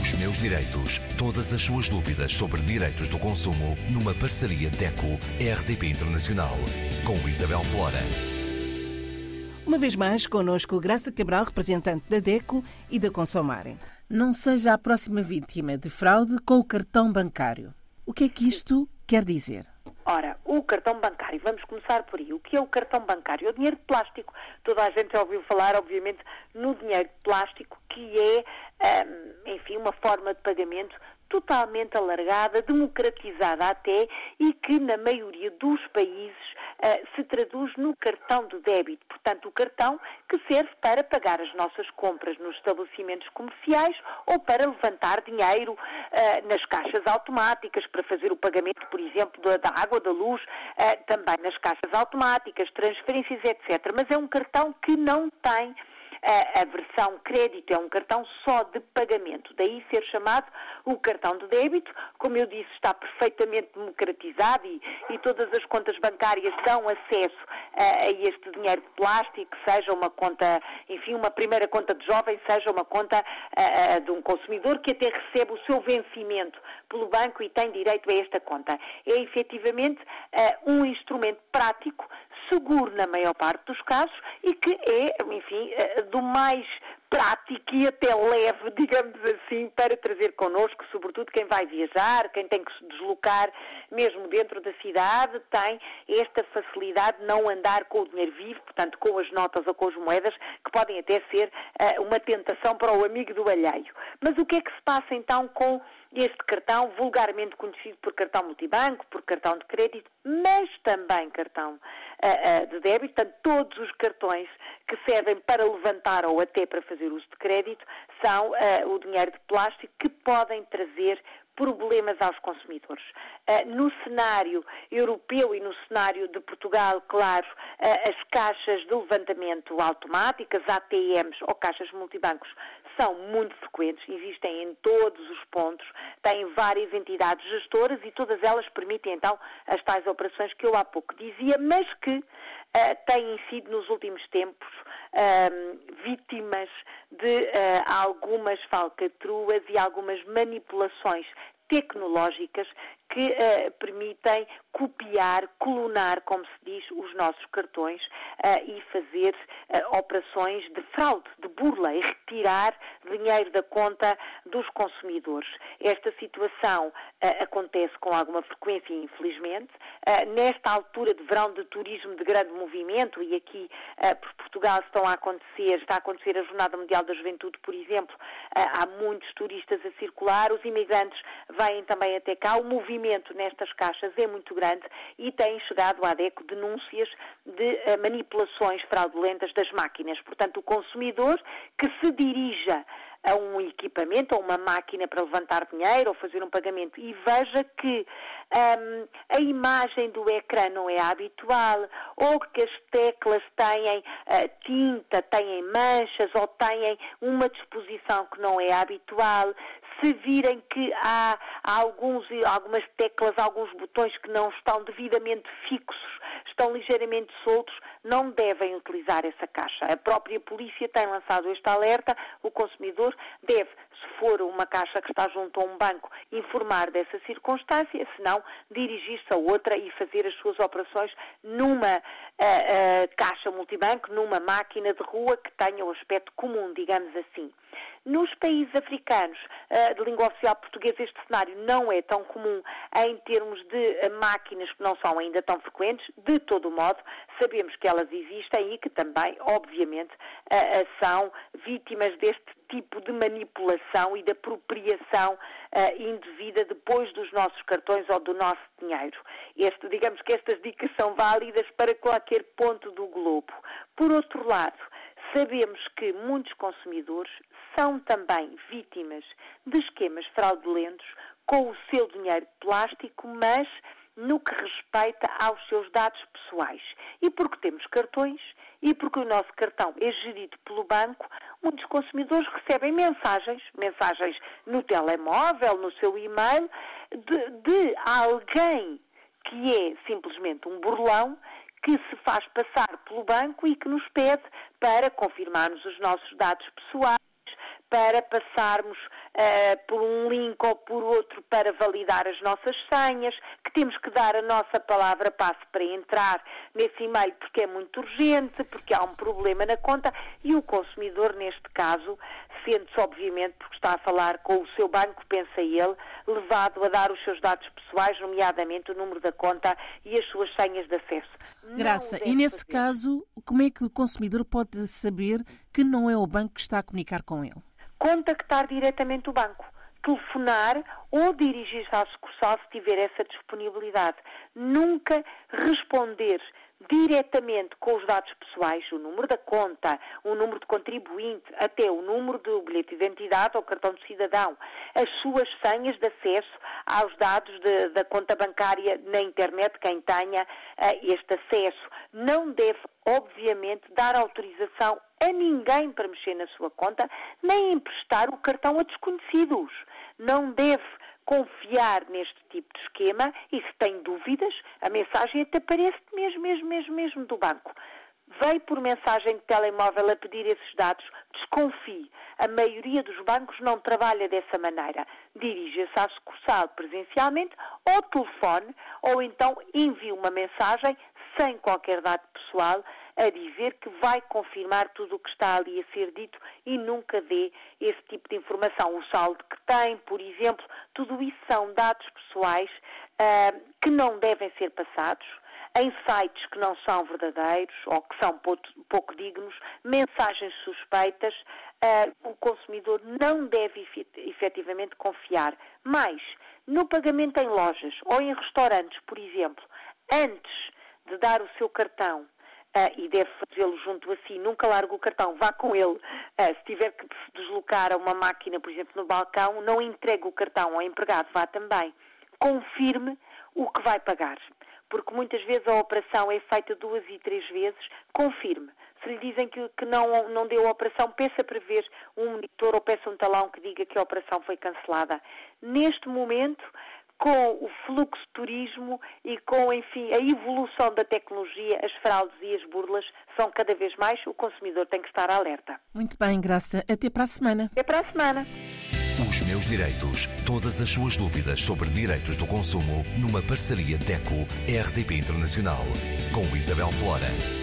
Os meus direitos. Todas as suas dúvidas sobre direitos do consumo numa parceria DECO-RDP Internacional. Com Isabel Flora. Uma vez mais, connosco Graça Cabral, representante da DECO e da Consomarem. Não seja a próxima vítima de fraude com o cartão bancário. O que é que isto quer dizer? Ora, o cartão bancário, vamos começar por aí. O que é o cartão bancário? É o dinheiro de plástico. Toda a gente já ouviu falar, obviamente, no dinheiro de plástico, que é, hum, enfim, uma forma de pagamento totalmente alargada, democratizada até, e que na maioria dos países uh, se traduz no cartão de débito. Portanto, o cartão que serve para pagar as nossas compras nos estabelecimentos comerciais ou para levantar dinheiro uh, nas caixas automáticas, para fazer o pagamento, por exemplo, da, da água, da luz, uh, também nas caixas automáticas, transferências, etc. Mas é um cartão que não tem a, a versão crédito é um cartão só de pagamento, daí ser chamado o cartão de débito. Como eu disse, está perfeitamente democratizado e, e todas as contas bancárias dão acesso a, a este dinheiro de plástico, seja uma conta, enfim, uma primeira conta de jovem, seja uma conta a, de um consumidor que até recebe o seu vencimento pelo banco e tem direito a esta conta. É efetivamente um instrumento prático seguro na maior parte dos casos e que é, enfim, eh, do mais prático e até leve, digamos assim, para trazer connosco, sobretudo quem vai viajar, quem tem que se deslocar mesmo dentro da cidade, tem esta facilidade de não andar com o dinheiro vivo, portanto, com as notas ou com as moedas, que podem até ser uh, uma tentação para o amigo do alheio. Mas o que é que se passa então com este cartão, vulgarmente conhecido por cartão multibanco, por cartão de crédito, mas também cartão uh, uh, de débito, portanto, todos os cartões que servem para levantar ou até para fazer uso de crédito são uh, o dinheiro de plástico que podem trazer problemas aos consumidores. Uh, no cenário europeu e no cenário de Portugal, claro, uh, as caixas de levantamento automáticas, ATMs ou caixas multibancos, são muito frequentes, existem em todos os pontos, têm várias entidades gestoras e todas elas permitem então as tais operações que eu há pouco dizia, mas que uh, têm sido nos últimos tempos vítimas de uh, algumas falcatruas e algumas manipulações tecnológicas que uh, permitem copiar, clonar, como se diz, os nossos cartões uh, e fazer uh, operações de fraude, de burla e retirar dinheiro da conta dos consumidores. Esta situação acontece com alguma frequência, infelizmente. nesta altura de verão de turismo de grande movimento, e aqui por Portugal estão a acontecer, está a acontecer a Jornada Mundial da Juventude, por exemplo, há muitos turistas a circular, os imigrantes vêm também até cá, o movimento nestas caixas é muito grande e têm chegado à DECO denúncias de uh, manipulações fraudulentas das máquinas. Portanto, o consumidor que se dirija a um equipamento, a uma máquina para levantar dinheiro ou fazer um pagamento e veja que um, a imagem do ecrã não é habitual ou que as teclas têm uh, tinta, têm manchas ou têm uma disposição que não é habitual, se virem que há, há alguns, algumas teclas, alguns botões que não estão devidamente fixos, estão ligeiramente soltos, não devem utilizar essa caixa. A própria polícia tem lançado este alerta, o consumidor deve, se for uma caixa que está junto a um banco, informar dessa circunstância, se não, dirigir-se a outra e fazer as suas operações numa uh, uh, caixa multibanco, numa máquina de rua que tenha o aspecto comum, digamos assim. Nos países africanos uh, de língua oficial portuguesa, este cenário não é tão comum em termos de máquinas que não são ainda tão frequentes. De todo modo, sabemos que elas existem e que também, obviamente, são vítimas deste tipo de manipulação e de apropriação indevida depois dos nossos cartões ou do nosso dinheiro. Este, digamos que estas dicas são válidas para qualquer ponto do globo. Por outro lado, sabemos que muitos consumidores são também vítimas de esquemas fraudulentos com o seu dinheiro plástico, mas no que respeita aos seus dados pessoais. E porque temos cartões e porque o nosso cartão é gerido pelo banco, muitos consumidores recebem mensagens, mensagens no telemóvel, no seu e-mail, de, de alguém que é simplesmente um burlão que se faz passar pelo banco e que nos pede para confirmarmos os nossos dados pessoais para passarmos uh, por um link ou por outro para validar as nossas senhas, que temos que dar a nossa palavra passe para entrar nesse e-mail porque é muito urgente, porque há um problema na conta e o consumidor, neste caso, sente-se, obviamente, porque está a falar com o seu banco, pensa ele, levado a dar os seus dados pessoais, nomeadamente o número da conta e as suas senhas de acesso. Graça, e nesse fazer. caso, como é que o consumidor pode saber que não é o banco que está a comunicar com ele? Contactar diretamente o banco, telefonar ou dirigir-se à sucursal se tiver essa disponibilidade. Nunca responder diretamente com os dados pessoais, o número da conta, o número de contribuinte, até o número do bilhete de identidade ou cartão de cidadão, as suas senhas de acesso aos dados de, da conta bancária na internet, quem tenha uh, este acesso. Não deve, obviamente, dar autorização a ninguém para mexer na sua conta, nem emprestar o cartão a desconhecidos. Não deve confiar neste tipo de esquema e se tem dúvidas, a mensagem até aparece mesmo, mesmo, mesmo, mesmo do banco. Veio por mensagem de telemóvel a pedir esses dados, desconfie. A maioria dos bancos não trabalha dessa maneira. Dirija-se à sucursal presencialmente ou telefone ou então envie uma mensagem sem qualquer dado pessoal a dizer que vai confirmar tudo o que está ali a ser dito e nunca dê esse tipo de informação. O saldo que tem, por exemplo, tudo isso são dados pessoais uh, que não devem ser passados em sites que não são verdadeiros ou que são pouco, dignos, mensagens suspeitas, uh, o consumidor não deve efetivamente confiar. Mais, no pagamento em lojas ou em restaurantes, por exemplo, antes de dar o seu cartão Uh, e deve fazê-lo junto a si, nunca largue o cartão, vá com ele. Uh, se tiver que se deslocar a uma máquina, por exemplo, no balcão, não entregue o cartão ao empregado, vá também. Confirme o que vai pagar, porque muitas vezes a operação é feita duas e três vezes, confirme. Se lhe dizem que, que não, não deu a operação, peça para ver um monitor ou peça um talão que diga que a operação foi cancelada. Neste momento, com o fluxo de turismo e com, enfim, a evolução da tecnologia, as fraudes e as burlas são cada vez mais, o consumidor tem que estar alerta. Muito bem, Graça. Até para a semana. Até para a semana. Os meus direitos. Todas as suas dúvidas sobre direitos do consumo numa parceria DECO-RDP Internacional com Isabel Flora.